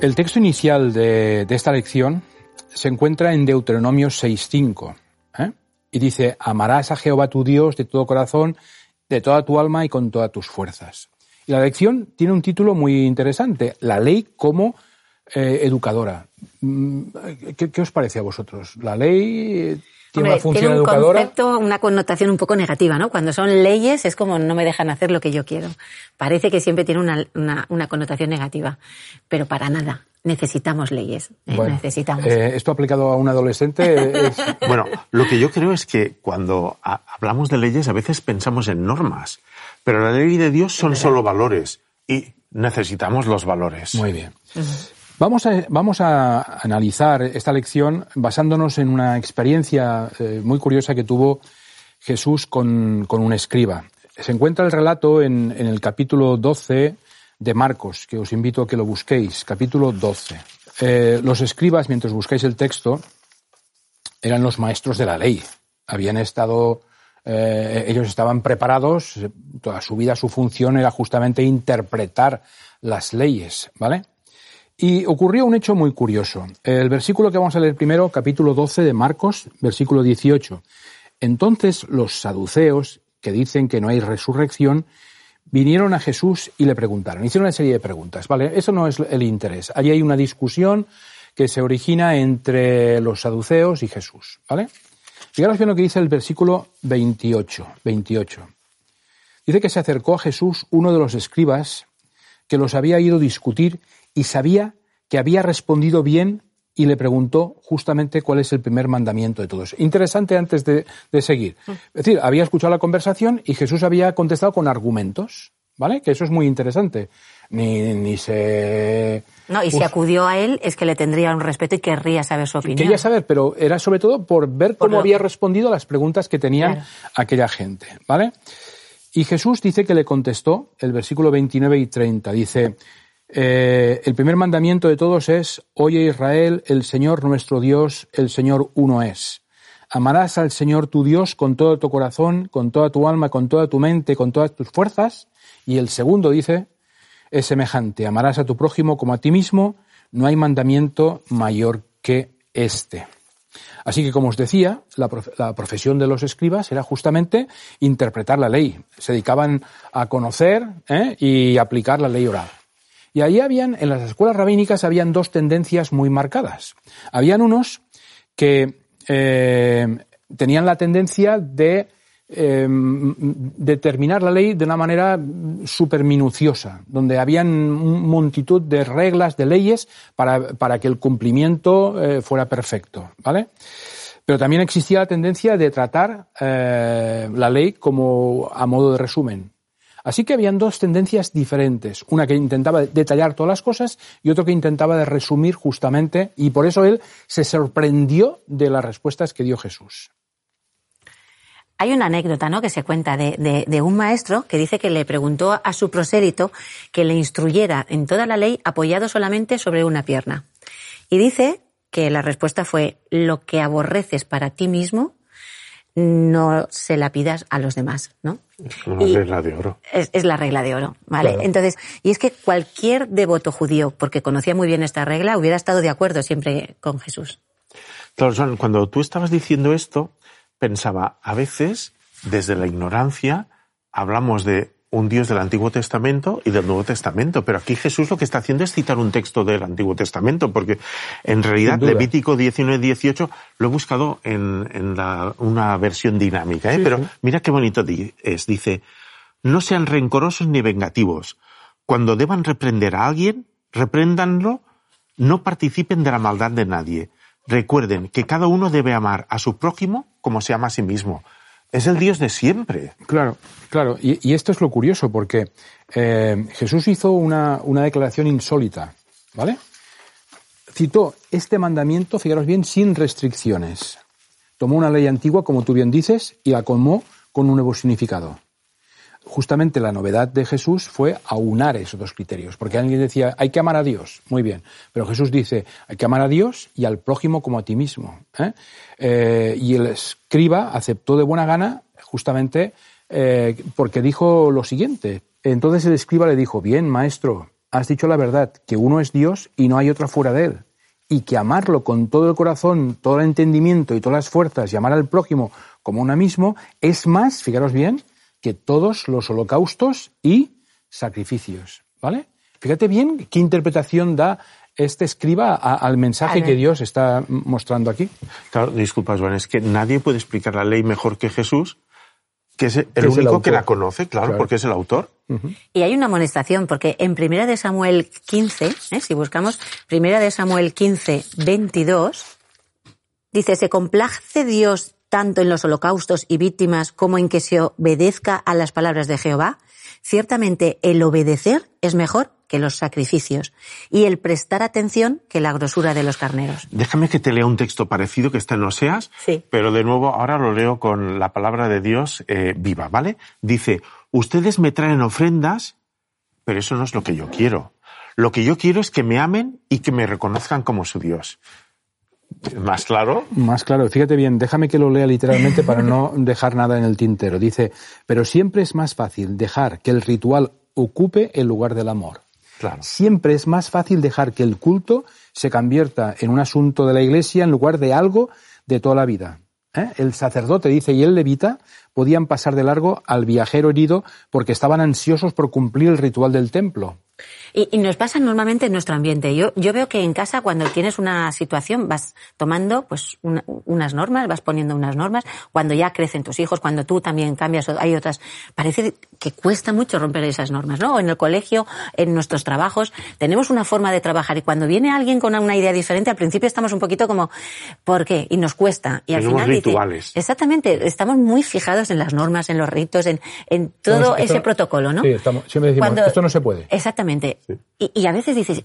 El texto inicial de, esta lección se encuentra en Deuteronomio 6.5 ¿eh? y dice, amarás a Jehová tu Dios de todo corazón, de toda tu alma y con todas tus fuerzas. Y la lección tiene un título muy interesante, la ley como eh, educadora. Mm, ¿Qué, os parece a vosotros? ¿La ley tiene una función tiene un educadora? concepto, una connotación un poco negativa, ¿no? Cuando son leyes es como no me dejan hacer lo que yo quiero. Parece que siempre tiene una, una, connotación negativa, pero para nada. Necesitamos leyes. ¿eh? necesitamos. Eh, esto aplicado a un adolescente. Es... bueno, lo que yo creo es que cuando hablamos de leyes a veces pensamos en normas, pero la ley de Dios son solo valores y necesitamos los valores. Muy bien. Vamos a, vamos a analizar esta lección basándonos en una experiencia eh, muy curiosa que tuvo Jesús con, con, un escriba. Se encuentra el relato en, en, el capítulo 12 de Marcos, que os invito a que lo busquéis, capítulo 12. Eh, los escribas, mientras buscáis el texto, eran los maestros de la ley. Habían estado, eh, ellos estaban preparados, toda su vida su función era justamente interpretar las leyes, ¿vale? Y ocurrió un hecho muy curioso. El versículo que vamos a leer primero, capítulo 12 de Marcos, versículo 18. Entonces los saduceos, que dicen que no hay resurrección, vinieron a Jesús y le preguntaron. Hicieron una serie de preguntas, ¿vale? Eso no es el interés. Allí hay una discusión que se origina entre los saduceos y Jesús, ¿vale? Fijaros bien lo que dice el versículo 28, 28. Dice que se acercó a Jesús uno de los escribas que los había ido discutir y sabía que había respondido bien y le preguntó justamente cuál es el primer mandamiento de todos. Interesante antes de, seguir. Mm. Es decir, había escuchado la conversación y Jesús había contestado con argumentos, ¿vale? Que eso es muy interesante. Ni, ni se... No, y si acudió a él es que le tendría un respeto y querría saber su opinión. Quería saber, pero era sobre todo por ver cómo había respondido a las preguntas que tenían aquella gente, ¿vale? Y Jesús dice que le contestó, el versículo 29 y 30, dice, eh, el primer mandamiento de todos es, oye Israel, el Señor nuestro Dios, el Señor uno es. Amarás al Señor tu Dios con todo tu corazón, con toda tu alma, con toda tu mente, con todas tus fuerzas. Y el segundo dice, es semejante, amarás a tu prójimo como a ti mismo, no hay mandamiento mayor que este. Así que, como os decía, la, profesión de los escribas era justamente interpretar la ley. Se dedicaban a conocer ¿eh? y aplicar la ley oral. Y ahí habían, en las escuelas rabínicas, habían dos tendencias muy marcadas. Habían unos que eh, tenían la tendencia de em, determinar la ley de una manera súper minuciosa, donde habían multitud de reglas, de leyes, para, que el cumplimiento eh, fuera perfecto, ¿vale? Pero también existía la tendencia de tratar eh, la ley como a modo de resumen. Así que habían dos tendencias diferentes, una que intentaba detallar todas las cosas y otra que intentaba de resumir justamente, y por eso él se sorprendió de las respuestas que dio Jesús. Hay una anécdota ¿no? que se cuenta de, de, un maestro que dice que le preguntó a su prosélito que le instruyera en toda la ley apoyado solamente sobre una pierna. Y dice que la respuesta fue, lo que aborreces para ti mismo, no se la pidas a los demás, ¿no? Es la regla de oro. Es, la regla de oro, ¿vale? Entonces, y es que cualquier devoto judío, porque conocía muy bien esta regla, hubiera estado de acuerdo siempre con Jesús. Claro, cuando tú estabas diciendo esto, pensaba, a veces, desde la ignorancia, hablamos de un Dios del Antiguo Testamento y del Nuevo Testamento, pero aquí Jesús lo que está haciendo es citar un texto del Antiguo Testamento, porque en realidad Levítico 19-18 lo he buscado en, en la, una versión dinámica, ¿eh? pero mira qué bonito es, dice, no sean rencorosos ni vengativos. Cuando deban reprender a alguien, repréndanlo, no participen de la maldad de nadie. Recuerden que cada uno debe amar a su prójimo como se ama a sí mismo. Es el Dios de siempre. Claro, claro. Y, esto es lo curioso, porque eh, Jesús hizo una, una declaración insólita, ¿vale? Citó este mandamiento, fijaros bien, sin restricciones. Tomó una ley antigua, como tú bien dices, y la colmó con un nuevo significado justamente la novedad de Jesús fue aunar esos dos criterios, porque alguien decía, hay que amar a Dios, muy bien, pero Jesús dice, hay que amar a Dios y al prójimo como a ti mismo. ¿eh? Eh, y el escriba aceptó de buena gana justamente eh, porque dijo lo siguiente. Entonces el escriba le dijo, bien, maestro, has dicho la verdad, que uno es Dios y no hay otra fuera de él. Y que amarlo con todo el corazón, todo el entendimiento y todas las fuerzas y amar al prójimo como uno mismo es más, fijaros bien, que todos los holocaustos y sacrificios. ¿Vale? Fíjate bien qué interpretación da este escriba al mensaje que Dios está mostrando aquí. Claro, disculpa, Juan, es que nadie puede explicar la ley mejor que Jesús, que es el único que la conoce, claro, porque es el autor. Y hay una amonestación, porque en Primera de Samuel 15, ¿eh? si buscamos Primera de Samuel 15, 22, dice, se complace Dios tanto en los holocaustos y víctimas como en que se obedezca a las palabras de Jehová, ciertamente el obedecer es mejor que los sacrificios y el prestar atención que la grosura de los carneros. Déjame que te lea un texto parecido que está en Oseas, sí. pero de nuevo ahora lo leo con la palabra de Dios eh, viva, ¿vale? Dice, ustedes me traen ofrendas, pero eso no es lo que yo quiero. Lo que yo quiero es que me amen y que me reconozcan como su Dios. ¿Más claro? Más claro. Fíjate bien, déjame que lo lea literalmente para no dejar nada en el tintero. Dice, pero siempre es más fácil dejar que el ritual ocupe el lugar del amor. Claro. Siempre es más fácil dejar que el culto se convierta en un asunto de la iglesia en lugar de algo de toda la vida. ¿Eh? El sacerdote, dice, y el levita podían pasar de largo al viajero herido porque estaban ansiosos por cumplir el ritual del templo. Y, nos pasa normalmente en nuestro ambiente. Yo, yo veo que en casa cuando tienes una situación vas tomando pues unas normas, vas poniendo unas normas. Cuando ya crecen tus hijos, cuando tú también cambias, hay otras. Parece que cuesta mucho romper esas normas, ¿no? O en el colegio, en nuestros trabajos, tenemos una forma de trabajar y cuando viene alguien con una idea diferente, al principio estamos un poquito como, ¿por qué? Y nos cuesta. Y al final rituales. exactamente, estamos muy fijados en las normas, en los ritos, en, en todo ese protocolo, ¿no? Sí, estamos, siempre decimos, esto no se puede. Exactamente. Y, a veces dices,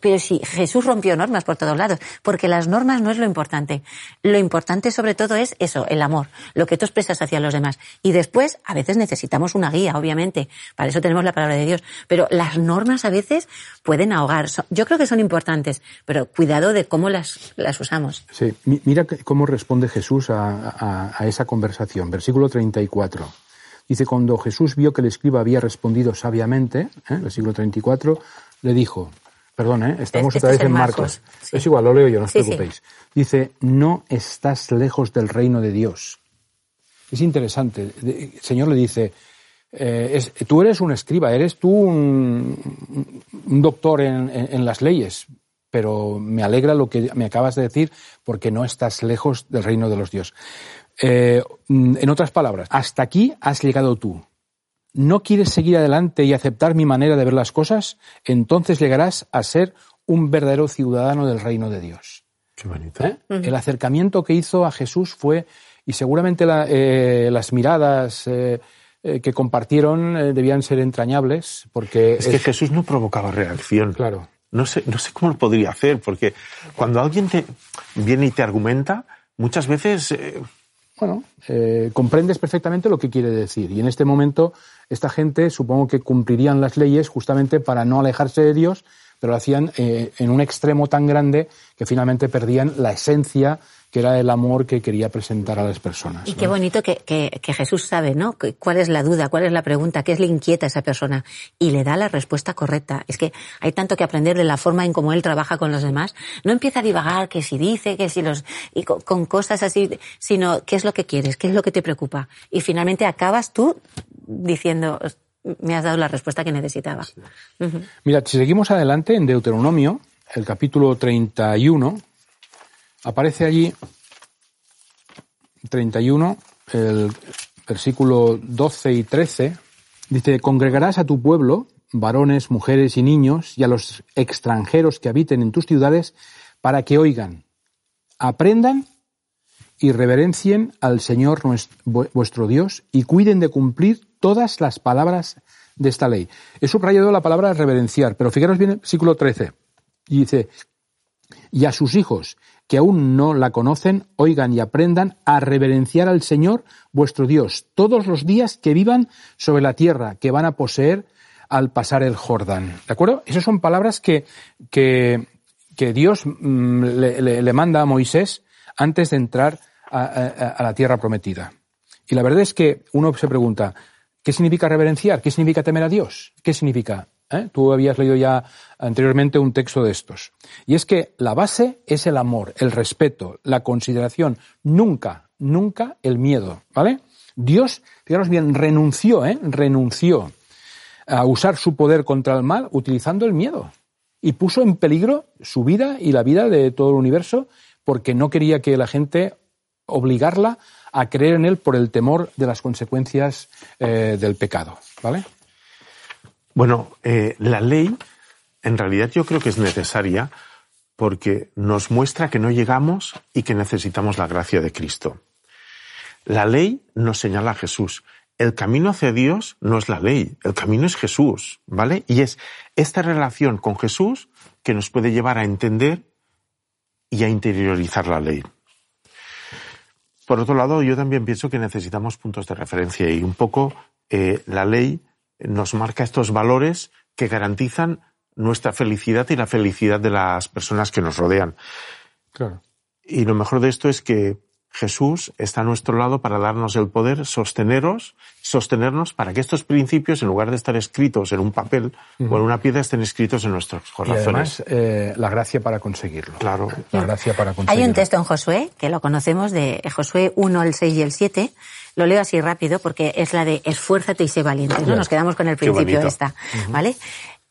pero si Jesús rompió normas por todos lados, porque las normas no es lo importante. Lo importante sobre todo es eso, el amor, lo que tú expresas hacia los demás. Y después, a veces necesitamos una guía, obviamente. Para eso tenemos la palabra de Dios. Pero las normas a veces pueden ahogar. Yo creo que son importantes, pero cuidado de cómo las, las usamos. Sí, mira cómo responde Jesús a, a esa conversación. Versículo 34. Dice, cuando Jesús vio que el escriba había respondido sabiamente, ¿eh? versículo 34, le dijo, perdón, ¿eh? estamos otra vez en Marcos. Es igual, lo leo yo, no os preocupéis. Dice, no estás lejos del reino de Dios. Es interesante. El Señor le dice, eh, tú eres un escriba, eres tú un, doctor en, las leyes, pero me alegra lo que me acabas de decir porque no estás lejos del reino de los dioses. Eh, en otras palabras, hasta aquí has llegado tú. ¿No quieres seguir adelante y aceptar mi manera de ver las cosas? Entonces llegarás a ser un verdadero ciudadano del reino de Dios. Qué bonito. ¿Eh? El acercamiento que hizo a Jesús fue, y seguramente eh, las miradas que compartieron debían ser entrañables, porque... Es, que Jesús no provocaba reacción. Claro. No sé, no sé cómo lo podría hacer, porque cuando alguien te viene y te argumenta, muchas veces bueno, eh, comprendes perfectamente lo que quiere decir. Y en este momento, esta gente supongo que cumplirían las leyes justamente para no alejarse de Dios, pero lo hacían eh, en un extremo tan grande que finalmente perdían la esencia que era el amor que quería presentar a las personas. Y qué bonito que, que, Jesús sabe, ¿no? ¿Cuál es la duda? ¿Cuál es la pregunta? ¿Qué es le inquieta a esa persona? Y le da la respuesta correcta. Es que hay tanto que aprender de la forma en cómo él trabaja con los demás. No empieza a divagar que si dice, que si los... y con, cosas así, sino qué es lo que quieres, qué es lo que te preocupa. Y finalmente acabas tú diciendo, me has dado la respuesta que necesitaba. Mira, si seguimos adelante en Deuteronomio, el capítulo 31, aparece allí 31, el versículo 12 y 13, dice, congregarás a tu pueblo, varones, mujeres y niños, y a los extranjeros que habiten en tus ciudades, para que oigan, aprendan y reverencien al Señor vuestro Dios y cuiden de cumplir todas las palabras de esta ley. He subrayado la palabra reverenciar, pero fijaros bien el versículo 13. Y dice, y a sus hijos que aún no la conocen, oigan y aprendan a reverenciar al Señor vuestro Dios todos los días que vivan sobre la tierra que van a poseer al pasar el Jordán. ¿De acuerdo? Esas son palabras que, que, Dios mm, le, manda a Moisés antes de entrar a, la tierra prometida. Y la verdad es que uno se pregunta, ¿qué significa reverenciar? ¿Qué significa temer a Dios? ¿Qué significa? ¿Eh? Tú habías leído ya anteriormente un texto de estos. Y es que la base es el amor, el respeto, la consideración, nunca, nunca el miedo, ¿vale? Dios, fijaros bien, renunció, ¿eh? renunció a usar su poder contra el mal utilizando el miedo y puso en peligro su vida y la vida de todo el universo porque no quería que la gente obligarla a creer en él por el temor de las consecuencias eh, del pecado, ¿vale? Bueno, eh, la ley en realidad yo creo que es necesaria porque nos muestra que no llegamos y que necesitamos la gracia de Cristo. La ley nos señala a Jesús. El camino hacia Dios no es la ley, el camino es Jesús, ¿vale? Y es esta relación con Jesús que nos puede llevar a entender y a interiorizar la ley. Por otro lado, yo también pienso que necesitamos puntos de referencia y un poco eh, la ley nos marca estos valores que garantizan nuestra felicidad y la felicidad de las personas que nos rodean. Claro. Y lo mejor de esto es que Jesús está a nuestro lado para darnos el poder, sosteneros, sostenernos para que estos principios, en lugar de estar escritos en un papel o en una piedra, estén escritos en nuestros corazones. Y además, eh, la gracia para conseguirlo. Claro. La gracia para conseguirlo. Hay un texto en Josué, que lo conocemos, de Josué 1, el 6 y el 7, lo leo así rápido porque es la de esfuérzate y sé valiente, ¿no? Nos quedamos con el principio esta, ¿vale?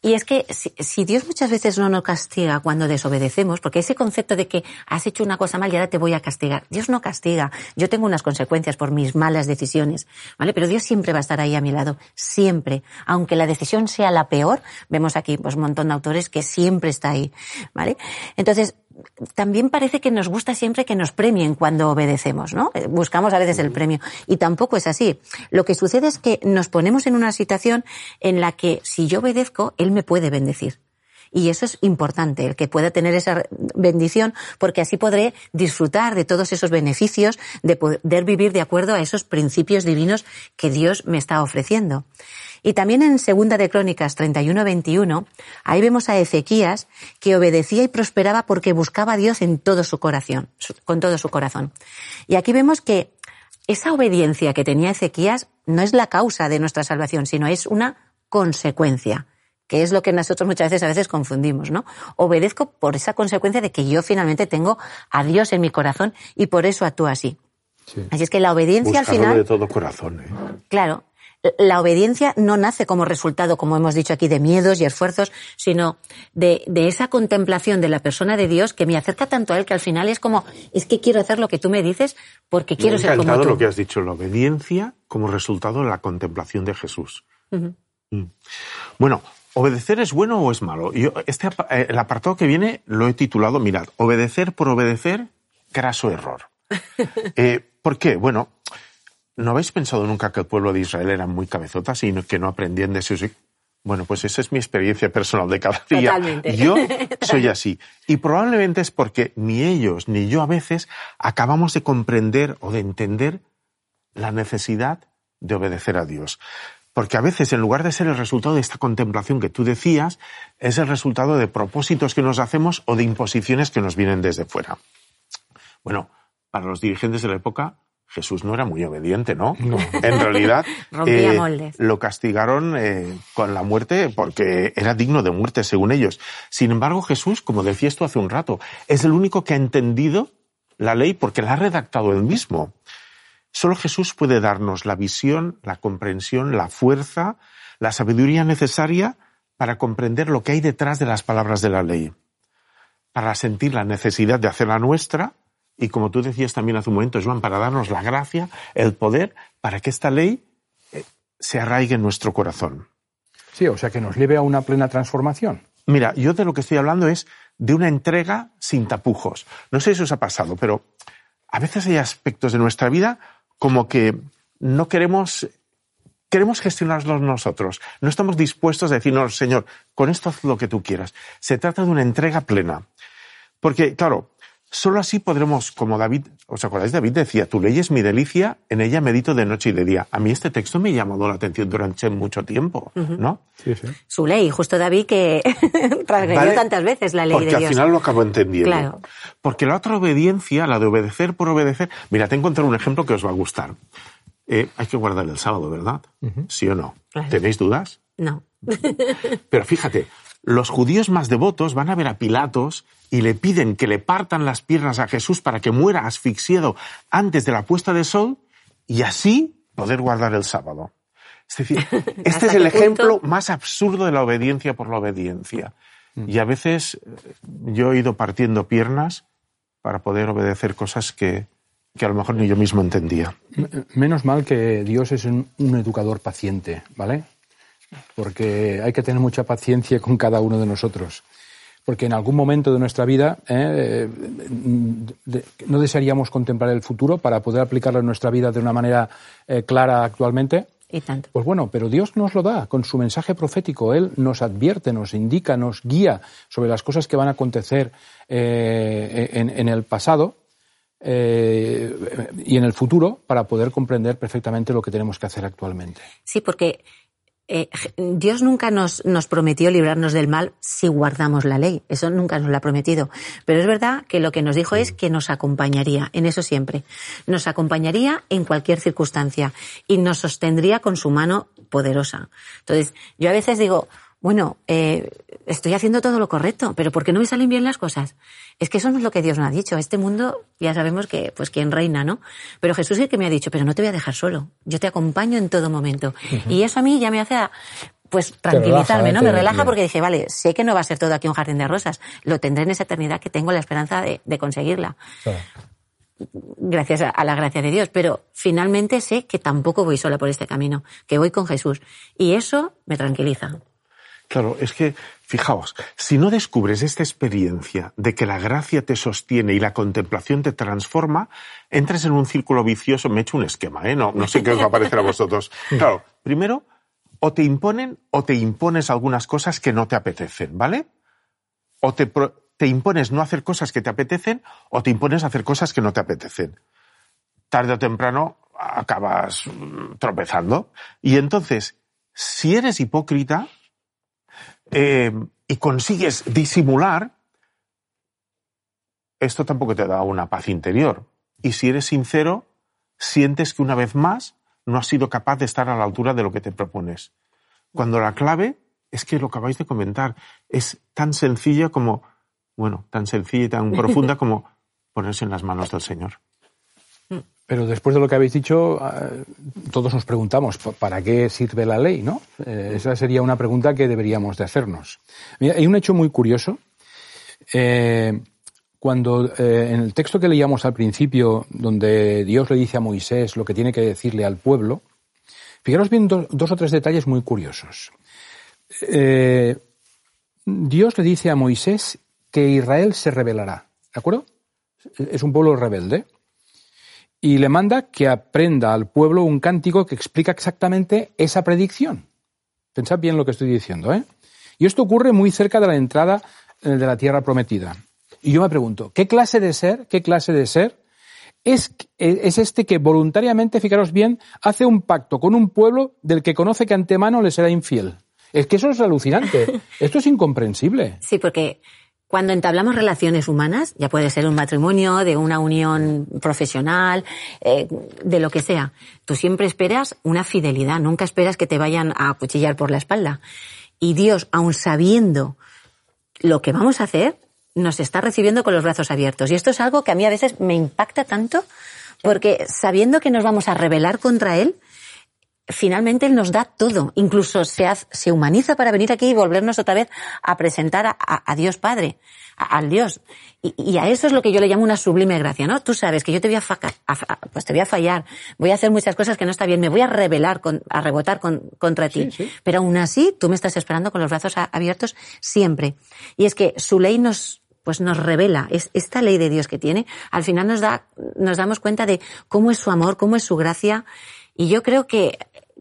Y es que si, Dios muchas veces no nos castiga cuando desobedecemos, porque ese concepto de que has hecho una cosa mal y ahora te voy a castigar, Dios no castiga. Yo tengo unas consecuencias por mis malas decisiones, ¿vale? Pero Dios siempre va a estar ahí a mi lado, siempre. Aunque la decisión sea la peor, vemos aquí pues un montón de autores que siempre está ahí, ¿vale? Entonces, también parece que nos gusta siempre que nos premien cuando obedecemos, ¿no? Eh, buscamos a veces el premio. Y tampoco es así. Lo que sucede es que nos ponemos en una situación en la que si yo obedezco, Él me puede bendecir. Y eso es importante, el que pueda tener esa bendición, porque así podré disfrutar de todos esos beneficios, de poder vivir de acuerdo a esos principios divinos que Dios me está ofreciendo. Y también en Segunda de Crónicas 31-21, ahí vemos a Ezequías que obedecía y prosperaba porque buscaba a Dios en todo su corazón, con todo su corazón. Y aquí vemos que esa obediencia que tenía Ezequías no es la causa de nuestra salvación, sino es una consecuencia que es lo que nosotros muchas veces a veces confundimos, ¿no? Obedezco por esa consecuencia de que yo finalmente tengo a Dios en mi corazón y por eso actúo así. Así es que la obediencia al final. de todo corazón. ¿eh? Claro, la obediencia no nace como resultado, como hemos dicho aquí, de miedos y esfuerzos, sino de, esa contemplación de la persona de Dios que me acerca tanto a Él que al final es como, es que quiero hacer lo que tú me dices porque quiero ser como tú. lo que has dicho, la obediencia como resultado de la contemplación de Jesús. Mm. Bueno, ¿obedecer es bueno o es malo? Yo, este, eh, el apartado que viene lo he titulado, mirad, obedecer por obedecer, graso error. Eh, ¿Por qué? Bueno, ¿No habéis pensado nunca que el pueblo de Israel era muy cabezotas y que no aprendían de sus... Bueno, pues esa es mi experiencia personal de cada día. Totalmente. Yo soy así. Y probablemente es porque ni ellos ni yo a veces acabamos de comprender o de entender la necesidad de obedecer a Dios. Porque a veces, en lugar de ser el resultado de esta contemplación que tú decías, es el resultado de propósitos que nos hacemos o de imposiciones que nos vienen desde fuera. Bueno, para los dirigentes de la época, Jesús no era muy obediente, ¿no? No. En realidad, eh, lo castigaron eh, con la muerte porque era digno de muerte, según ellos. Sin embargo, Jesús, como decías tú hace un rato, es el único que ha entendido la ley porque la ha redactado él mismo. Solo Jesús puede darnos la visión, la comprensión, la fuerza, la sabiduría necesaria para comprender lo que hay detrás de las palabras de la ley, para sentir la necesidad de hacerla nuestra y, como tú decías también hace un momento, Joan, para darnos la gracia, el poder, para que esta ley eh, se arraigue en nuestro corazón. Sí, o sea, que nos lleve a una plena transformación. Mira, yo de lo que estoy hablando es de una entrega sin tapujos. No sé si os ha pasado, pero a veces hay aspectos de nuestra vida como que no queremos, queremos gestionarlos nosotros. No estamos dispuestos a decir, no, Señor, con esto haz lo que tú quieras. Se trata de una entrega plena. Porque, claro, solo así podremos, como David, ¿os acordáis? David decía, tu ley es mi delicia, en ella medito de noche y de día. A mí este texto me ha llamado la atención durante mucho tiempo, ¿no? Sí, sí. Su ley, justo David que transgredió Vale, tantas veces la ley Porque de al Dios. final lo acabo entendiendo. Claro. Porque la otra obediencia, la de obedecer por obedecer. Mira, te he encontrado un ejemplo que os va a gustar. Eh, hay que guardar el sábado, ¿verdad? ¿Sí o no? Claro. ¿Tenéis dudas? No. Pero fíjate, los judíos más devotos van a ver a Pilatos y le piden que le partan las piernas a Jesús para que muera asfixiado antes de la puesta de sol y así poder guardar el sábado. Es decir, este ¿Hasta es el ejemplo punto? más absurdo de la obediencia por la obediencia. Y a veces eh, yo he ido partiendo piernas para poder obedecer cosas que, que a lo mejor ni yo mismo entendía. Menos mal que Dios es un, un educador paciente, ¿vale? Porque hay que tener mucha paciencia con cada uno de nosotros. Porque en algún momento de nuestra vida eh, no desearíamos contemplar el futuro para poder aplicarlo en nuestra vida de una manera eh, clara actualmente. Y tanto. Pues bueno, pero Dios nos lo da con su mensaje profético. Él nos advierte, nos indica, nos guía sobre las cosas que van a acontecer eh, en, en el pasado eh, y en el futuro para poder comprender perfectamente lo que tenemos que hacer actualmente. Sí, porque eh, Dios nunca nos, nos prometió librarnos del mal si guardamos la ley. Eso nunca nos lo ha prometido. Pero es verdad que lo que nos dijo es que nos acompañaría, en eso siempre. Nos acompañaría en cualquier circunstancia y nos sostendría con su mano poderosa. Entonces, yo a veces digo, bueno, eh, estoy haciendo todo lo correcto, pero ¿por qué no me salen bien las cosas? Es que eso no es lo que Dios nos ha dicho. Este mundo ya sabemos que, pues, quién reina, ¿no? Pero Jesús es el que me ha dicho, pero no te voy a dejar solo. Yo te acompaño en todo momento. Y eso a mí ya me hace, pues, tranquilizarme, relaja, ¿no? Me relaja porque dije, vale, sé que no va a ser todo aquí un jardín de rosas. Lo tendré en esa eternidad que tengo la esperanza de, de conseguirla. Gracias a, a la gracia de Dios. Pero finalmente sé que tampoco voy sola por este camino, que voy con Jesús. Y eso me tranquiliza. Claro, es que, fijaos, si no descubres esta experiencia de que la gracia te sostiene y la contemplación te transforma, entras en un círculo vicioso. Me he hecho un esquema, ¿eh? No, no sé qué os va a parecer a vosotros. Claro, primero, o te imponen o te impones algunas cosas que no te apetecen, ¿vale? O te, te impones no hacer cosas que te apetecen o te impones hacer cosas que no te apetecen. Tarde o temprano acabas mm, tropezando. Y entonces, si eres hipócrita, eh, y consigues disimular, esto tampoco te da una paz interior. Y si eres sincero, sientes que una vez más no has sido capaz de estar a la altura de lo que te propones. Cuando la clave es que lo que acabáis de comentar es tan sencilla como, bueno, tan sencilla y tan profunda como ponerse en las manos del Señor. Pero después de lo que habéis dicho, eh, todos nos preguntamos, ¿pa- ¿para qué sirve la ley? ¿no? Eh, esa sería una pregunta que deberíamos de hacernos. Mira, hay un hecho muy curioso. Eh, cuando eh, en el texto que leíamos al principio, donde Dios le dice a Moisés lo que tiene que decirle al pueblo, fijaros bien do- dos o tres detalles muy curiosos. Dios le dice a Moisés que Israel se rebelará, ¿de acuerdo? Es un pueblo rebelde y le manda que aprenda al pueblo un cántico que explica exactamente esa predicción. Pensad bien lo que estoy diciendo, ¿eh? Y esto ocurre muy cerca de la entrada eh, de la tierra prometida. Y yo me pregunto, ¿qué clase de ser, qué clase de ser es, es este que voluntariamente, fijaros bien, hace un pacto con un pueblo del que conoce que antemano le será infiel? Es que eso es alucinante. Esto es incomprensible. Sí, porque cuando entablamos relaciones humanas, ya puede ser un matrimonio, de una unión profesional, eh, de lo que sea, tú siempre esperas una fidelidad, nunca esperas que te vayan a cuchillar por la espalda. Y Dios, aun sabiendo lo que vamos a hacer, nos está recibiendo con los brazos abiertos. Y esto es algo que a mí a veces me impacta tanto, porque sabiendo que nos vamos a rebelar contra Él, finalmente Él nos da todo, incluso se, se humaniza para venir aquí y volvernos otra vez a presentar a, Dios Padre, al Dios. Y, a eso es lo que yo le llamo una sublime gracia, ¿no? Tú sabes que yo te voy a, pues te voy a fallar, voy a hacer muchas cosas que no está bien, me voy a rebelar, a rebotar contra ti. Pero aún así, tú me estás esperando con los brazos abiertos siempre. Y es que su ley nos, pues nos revela, es esta ley de Dios que tiene, al final nos da, nos damos cuenta de cómo es su amor, cómo es su gracia, y yo creo que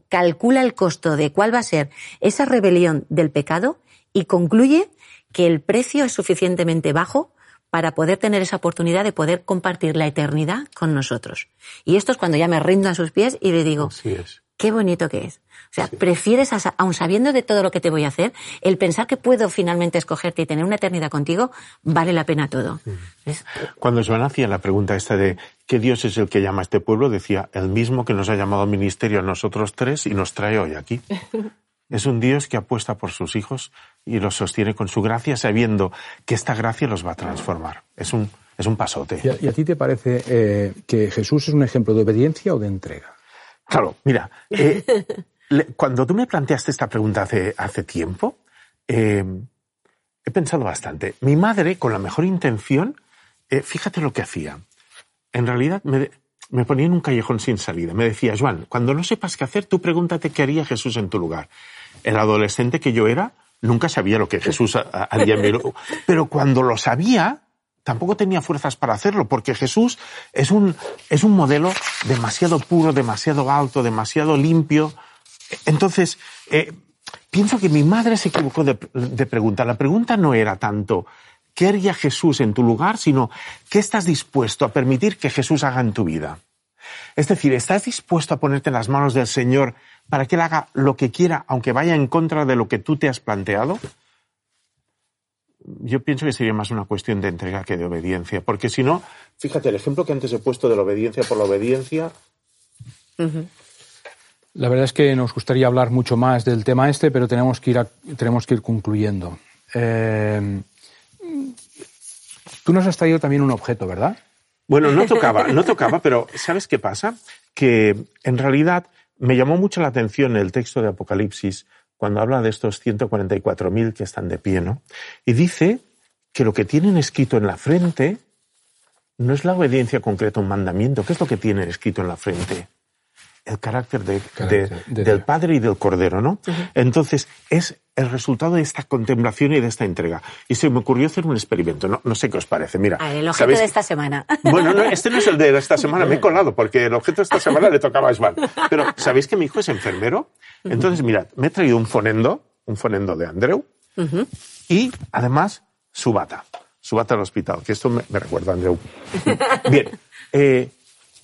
calcula el costo de cuál va a ser esa rebelión del pecado y concluye que el precio es suficientemente bajo para poder tener esa oportunidad de poder compartir la eternidad con nosotros. Y esto es cuando ya me rindo a sus pies y le digo, qué bonito que es. O sea, prefieres, aun sabiendo de todo lo que te voy a hacer, el pensar que puedo finalmente escogerte y tener una eternidad contigo, vale la pena todo. Cuando Joan hacía la pregunta esta de ¿qué Dios es el que llama a este pueblo? Decía, el mismo que nos ha llamado al ministerio a nosotros tres y nos trae hoy aquí. es un Dios que apuesta por sus hijos y los sostiene con su gracia, sabiendo que esta gracia los va a transformar. Es un, es un pasote. ¿Y a, ti te parece eh, que Jesús es un ejemplo de obediencia o de entrega? Claro, mira, eh, cuando tú me planteaste esta pregunta hace, hace tiempo, eh, he pensado bastante. Mi madre, con la mejor intención, eh, fíjate lo que hacía. En realidad me, me, ponía en un callejón sin salida. Me decía, Juan, cuando no sepas qué hacer, tú pregúntate qué haría Jesús en tu lugar. El adolescente que yo era, nunca sabía lo que Jesús haría en mi Pero cuando lo sabía, tampoco tenía fuerzas para hacerlo, porque Jesús es un, es un modelo demasiado puro, demasiado alto, demasiado limpio, entonces, eh, pienso que mi madre se equivocó de, pregunta. La pregunta no era tanto qué haría Jesús en tu lugar, sino qué estás dispuesto a permitir que Jesús haga en tu vida. Es decir, ¿estás dispuesto a ponerte en las manos del Señor para que Él haga lo que quiera, aunque vaya en contra de lo que tú te has planteado? Yo pienso que sería más una cuestión de entrega que de obediencia, porque si no, fíjate, el ejemplo que antes he puesto de la obediencia por la obediencia, la verdad es que nos gustaría hablar mucho más del tema este, pero tenemos que ir, tenemos que ir concluyendo. Eh, tú nos has traído también un objeto, ¿verdad? Bueno, no tocaba, no tocaba, pero ¿sabes qué pasa? Que en realidad me llamó mucho la atención el texto de Apocalipsis cuando habla de estos 144.000 que están de pie, ¿no? Y dice que lo que tienen escrito en la frente no es la obediencia concreta a un mandamiento. ¿Qué es lo que tienen escrito en la frente? El carácter, del Padre y del Cordero, ¿no? Entonces, es el resultado de esta contemplación y de esta entrega. Y se me ocurrió hacer un experimento, no, no sé qué os parece. Mira, ah, el objeto de esta semana. Bueno, no, este no es el de esta semana, me he colado, porque el objeto de esta semana le tocaba a. Pero, ¿sabéis que mi hijo es enfermero? Entonces, mirad, me he traído un fonendo, un fonendo de Andreu, y además su bata, su bata al hospital, que esto me, recuerda a Andreu. Bien, eh,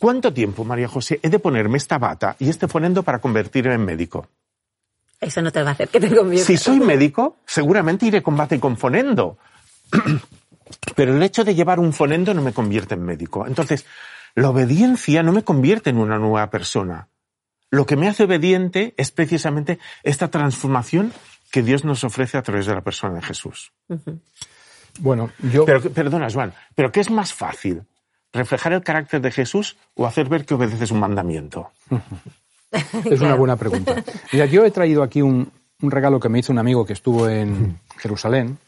¿Cuánto tiempo, María José, he de ponerme esta bata y este fonendo para convertirme en médico? Eso no te va a hacer que te conviertas. Si soy médico, seguramente iré con bata y con fonendo. Pero el hecho de llevar un fonendo no me convierte en médico. Entonces, la obediencia no me convierte en una nueva persona. Lo que me hace obediente es precisamente esta transformación que Dios nos ofrece a través de la persona de Jesús. Bueno, yo. Pero, perdona, Juan, ¿pero qué es más fácil? Reflejar el carácter de Jesús o hacer ver que obedeces un mandamiento? es una buena pregunta. Mira, yo he traído aquí un, regalo que me hizo un amigo que estuvo en Jerusalén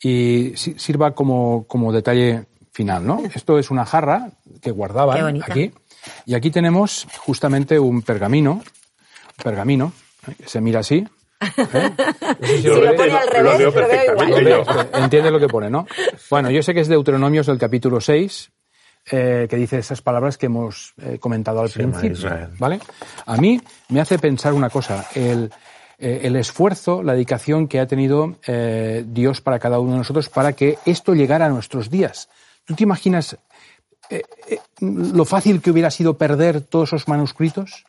y sirva como, como detalle final, ¿no? Esto es una jarra que guardaban aquí y aquí tenemos justamente un pergamino, un pergamino, ¿eh? que se mira así, ¿Eh? si lo, pone al revés, lo veo Entiende lo que pone, ¿no? Bueno, yo sé que es Deuteronomios del capítulo 6, eh, que dice esas palabras que hemos eh, comentado al principio. ¿vale? A mí me hace pensar una cosa, el, eh, el esfuerzo, la dedicación que ha tenido Dios para cada uno de nosotros para que esto llegara a nuestros días. ¿Tú te imaginas lo fácil que hubiera sido perder todos esos manuscritos?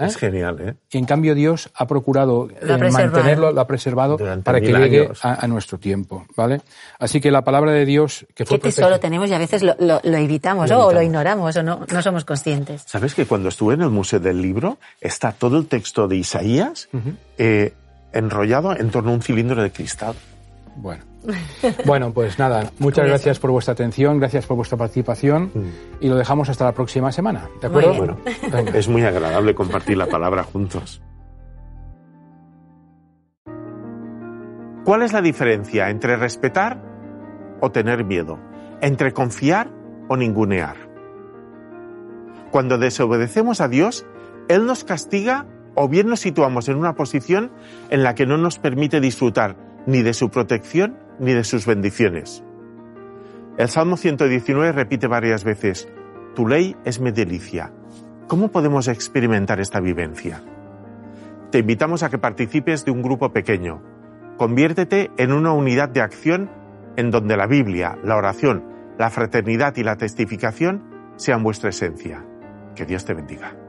¿Eh? Es genial, ¿eh? Y en cambio Dios ha procurado eh, mantenerlo, lo ha preservado Durante para que llegue a, a nuestro tiempo, ¿vale? Así que la palabra de Dios que fue Qué tesoro protegida- tenemos y a veces lo, lo- lo evitamos, Lo ¿no? o lo ignoramos o no, no somos conscientes. ¿Sabes que cuando estuve en el Museo del Libro está todo el texto de Isaías eh, enrollado en torno a un cilindro de cristal? Bueno. Bueno, pues nada, muchas gracias por vuestra atención, gracias por vuestra participación y lo dejamos hasta la próxima semana, ¿de acuerdo? Bueno, es muy agradable compartir la palabra juntos. ¿Cuál es la diferencia entre respetar o tener miedo? ¿Entre confiar o ningunear? Cuando desobedecemos a Dios, Él nos castiga o bien nos situamos en una posición en la que no nos permite disfrutar ni de su protección ni de sus bendiciones. El Salmo 119 repite varias veces, Tu ley es mi delicia. ¿Cómo podemos experimentar esta vivencia? Te invitamos a que participes de un grupo pequeño. Conviértete en una unidad de acción en donde la Biblia, la oración, la fraternidad y la testificación sean vuestra esencia. Que Dios te bendiga.